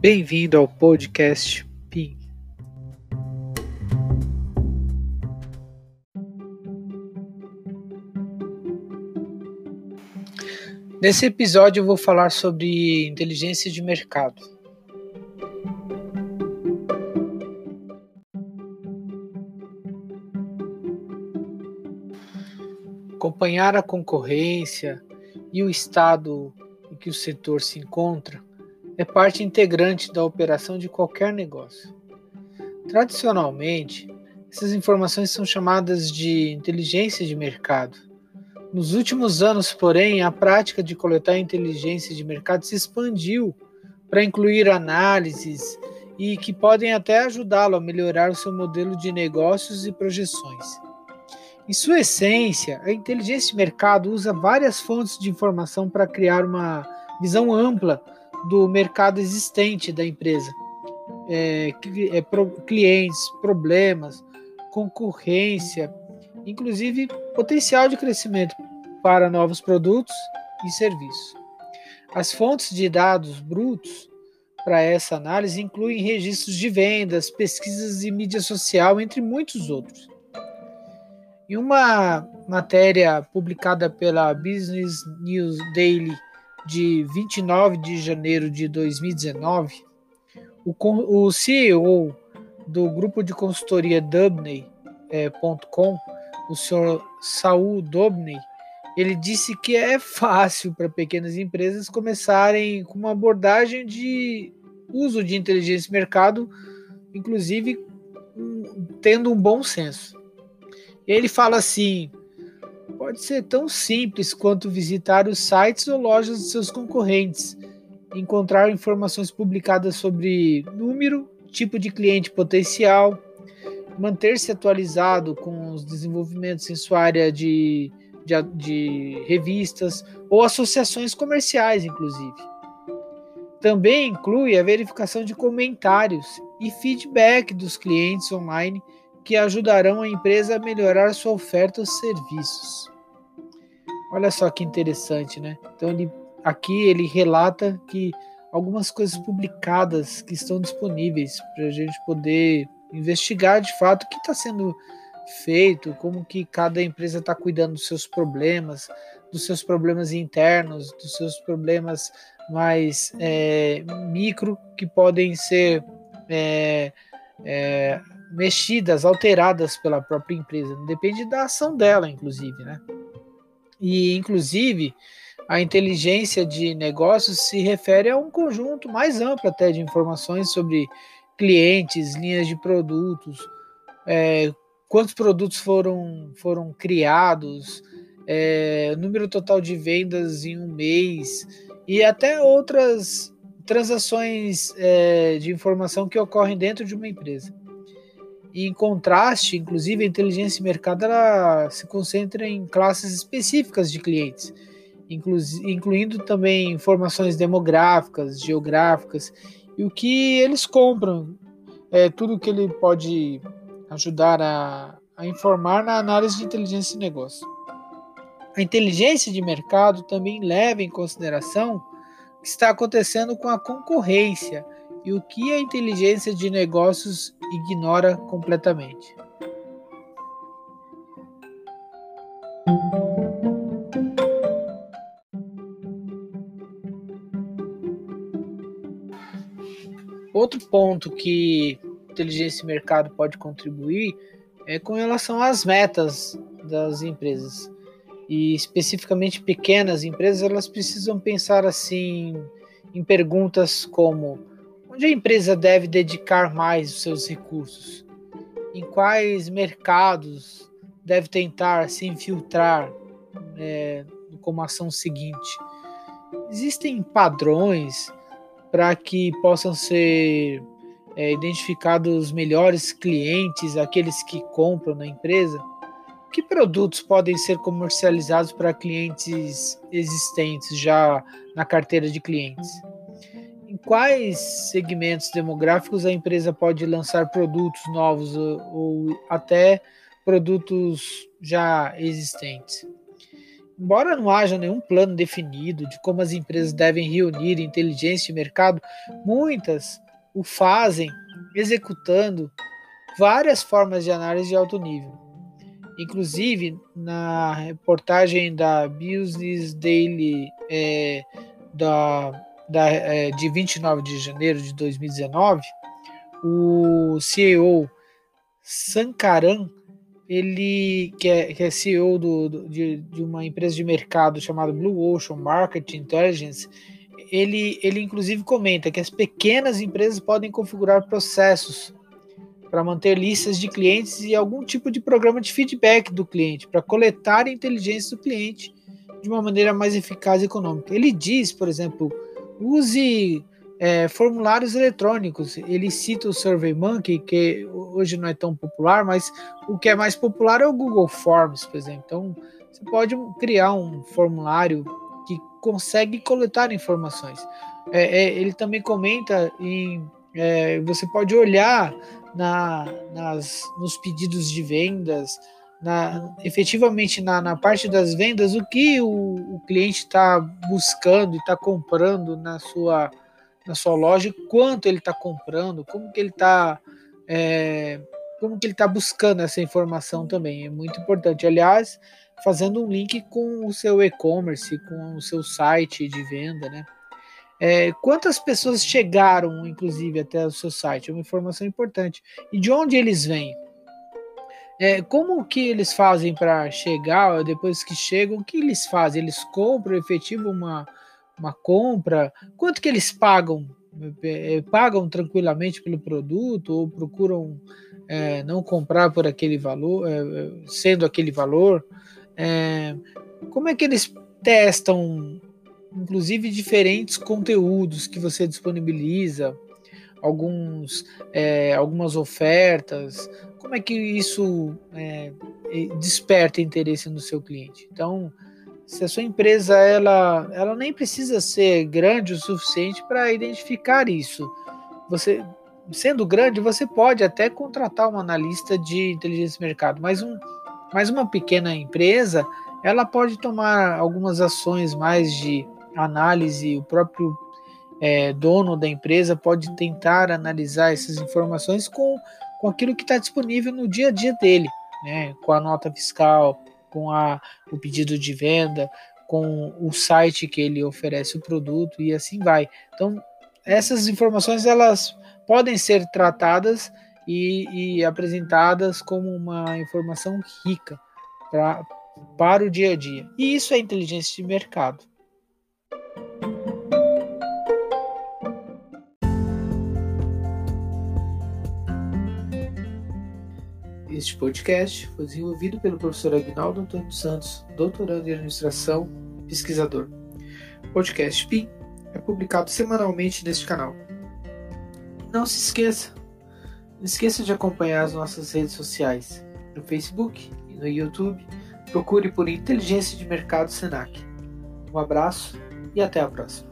Bem-vindo ao podcast PIN. Nesse episódio eu vou falar sobre inteligência de mercado. Acompanhar a concorrência e o estado em que o setor se encontra é parte integrante da operação de qualquer negócio. Tradicionalmente, essas informações são chamadas de inteligência de mercado. Nos últimos anos, porém, a prática de coletar inteligência de mercado se expandiu para incluir análises e que podem até ajudá-lo a melhorar o seu modelo de negócios e projeções. Em sua essência, a inteligência de mercado usa várias fontes de informação para criar uma visão ampla do mercado existente da empresa. É, é, pro, clientes, problemas, concorrência, inclusive potencial de crescimento para novos produtos e serviços. As fontes de dados brutos para essa análise incluem registros de vendas, pesquisas e mídia social, entre muitos outros. Em uma matéria publicada pela Business News Daily de 29 de janeiro de 2019, o, o CEO do grupo de consultoria Dubney.com, é, o senhor Saul Dubney, ele disse que é fácil para pequenas empresas começarem com uma abordagem de uso de inteligência de mercado, inclusive tendo um bom senso. Ele fala assim: pode ser tão simples quanto visitar os sites ou lojas de seus concorrentes, encontrar informações publicadas sobre número, tipo de cliente potencial, manter-se atualizado com os desenvolvimentos em sua área de, de, de revistas ou associações comerciais, inclusive. Também inclui a verificação de comentários e feedback dos clientes online que ajudarão a empresa a melhorar sua oferta ou serviços. Olha só que interessante, né? Então ele, aqui ele relata que algumas coisas publicadas que estão disponíveis para a gente poder investigar de fato o que está sendo feito, como que cada empresa está cuidando dos seus problemas, dos seus problemas internos, dos seus problemas mais é, micro que podem ser é, é, mexidas, alteradas pela própria empresa. Depende da ação dela, inclusive, né? E, inclusive, a inteligência de negócios se refere a um conjunto mais amplo até de informações sobre clientes, linhas de produtos, é, quantos produtos foram, foram criados, é, número total de vendas em um mês e até outras transações é, de informação que ocorrem dentro de uma empresa. E em contraste, inclusive, a inteligência de mercado ela se concentra em classes específicas de clientes, inclu incluindo também informações demográficas, geográficas e o que eles compram, é tudo que ele pode ajudar a, a informar na análise de inteligência de negócio. A inteligência de mercado também leva em consideração o que está acontecendo com a concorrência e o que a inteligência de negócios ignora completamente. Outro ponto que inteligência de mercado pode contribuir é com relação às metas das empresas. E especificamente pequenas empresas, elas precisam pensar assim em perguntas como Onde a empresa deve dedicar mais os seus recursos? Em quais mercados deve tentar se infiltrar é, como ação seguinte? Existem padrões para que possam ser é, identificados os melhores clientes, aqueles que compram na empresa? Que produtos podem ser comercializados para clientes existentes já na carteira de clientes? Em quais segmentos demográficos a empresa pode lançar produtos novos ou, ou até produtos já existentes. embora não haja nenhum plano definido de como as empresas devem reunir inteligência de mercado, muitas o fazem executando várias formas de análise de alto nível. Inclusive, na reportagem da Business Daily é, da, da, é, de 29 de janeiro de 2019, o CEO Sankaran ele que é, que é CEO do, do, de, de, uma empresa de mercado chamada Blue Ocean Market Intelligence, ele, ele inclusive comenta que as pequenas empresas podem configurar processos para manter listas de clientes e algum tipo de programa de feedback do cliente, para coletar a inteligência do cliente de uma maneira mais eficaz e econômica. Ele diz, por exemplo, use é, formulários eletrônicos. Ele cita o SurveyMonkey, que hoje não é tão popular, mas o que é mais popular é o Google Forms, por exemplo. Então, você pode criar um formulário que consegue coletar informações. É, é, ele também comenta em é, você pode olhar na, nas, nos pedidos de vendas, na, efetivamente na, na, parte das vendas, o que o, o cliente está buscando e está comprando na sua na sua loja, quanto ele está comprando, como que ele está é, como que ele está buscando essa informação também é muito importante. Aliás, fazendo um link com o seu e-commerce, com o seu site de venda, né? É, quantas pessoas chegaram, inclusive, até o seu site? É uma informação importante. E de onde eles vêm? É, como que eles fazem para chegar? Depois que chegam, o que eles fazem? Eles compram, efetivam uma, uma compra, quanto que eles pagam? É, pagam tranquilamente pelo produto ou procuram é, não comprar por aquele valor, é, é sendo aquele valor? É, como é que eles testam, inclusive, diferentes conteúdos que você disponibiliza? Alguns, é, algumas ofertas, como é que isso desperta interesse no seu cliente? Então, se a sua empresa ela, ela nem precisa ser grande o suficiente para identificar isso. Você sendo grande, você pode até contratar um analista de inteligência de mercado, mas, um, mas uma pequena empresa ela pode tomar algumas ações mais de análise, o próprio é, dono da empresa pode tentar analisar essas informações com, com aquilo que está disponível no dia a dia dele, né, com a nota fiscal, com a, o pedido de venda, com o site que ele oferece o produto e assim vai. Então, essas informações elas podem ser tratadas e, e apresentadas como uma informação rica pra, para o dia a dia. E isso é inteligência de mercado. Este podcast foi desenvolvido pelo professor Agnaldo Antônio Santos, doutorando em administração, pesquisador. O podcast PIN é publicado semanalmente neste canal. Não se esqueça, não esqueça de acompanhar as nossas redes sociais no Facebook e no YouTube. Procure por Inteligência de Mercado Senac. Um abraço e até a próxima.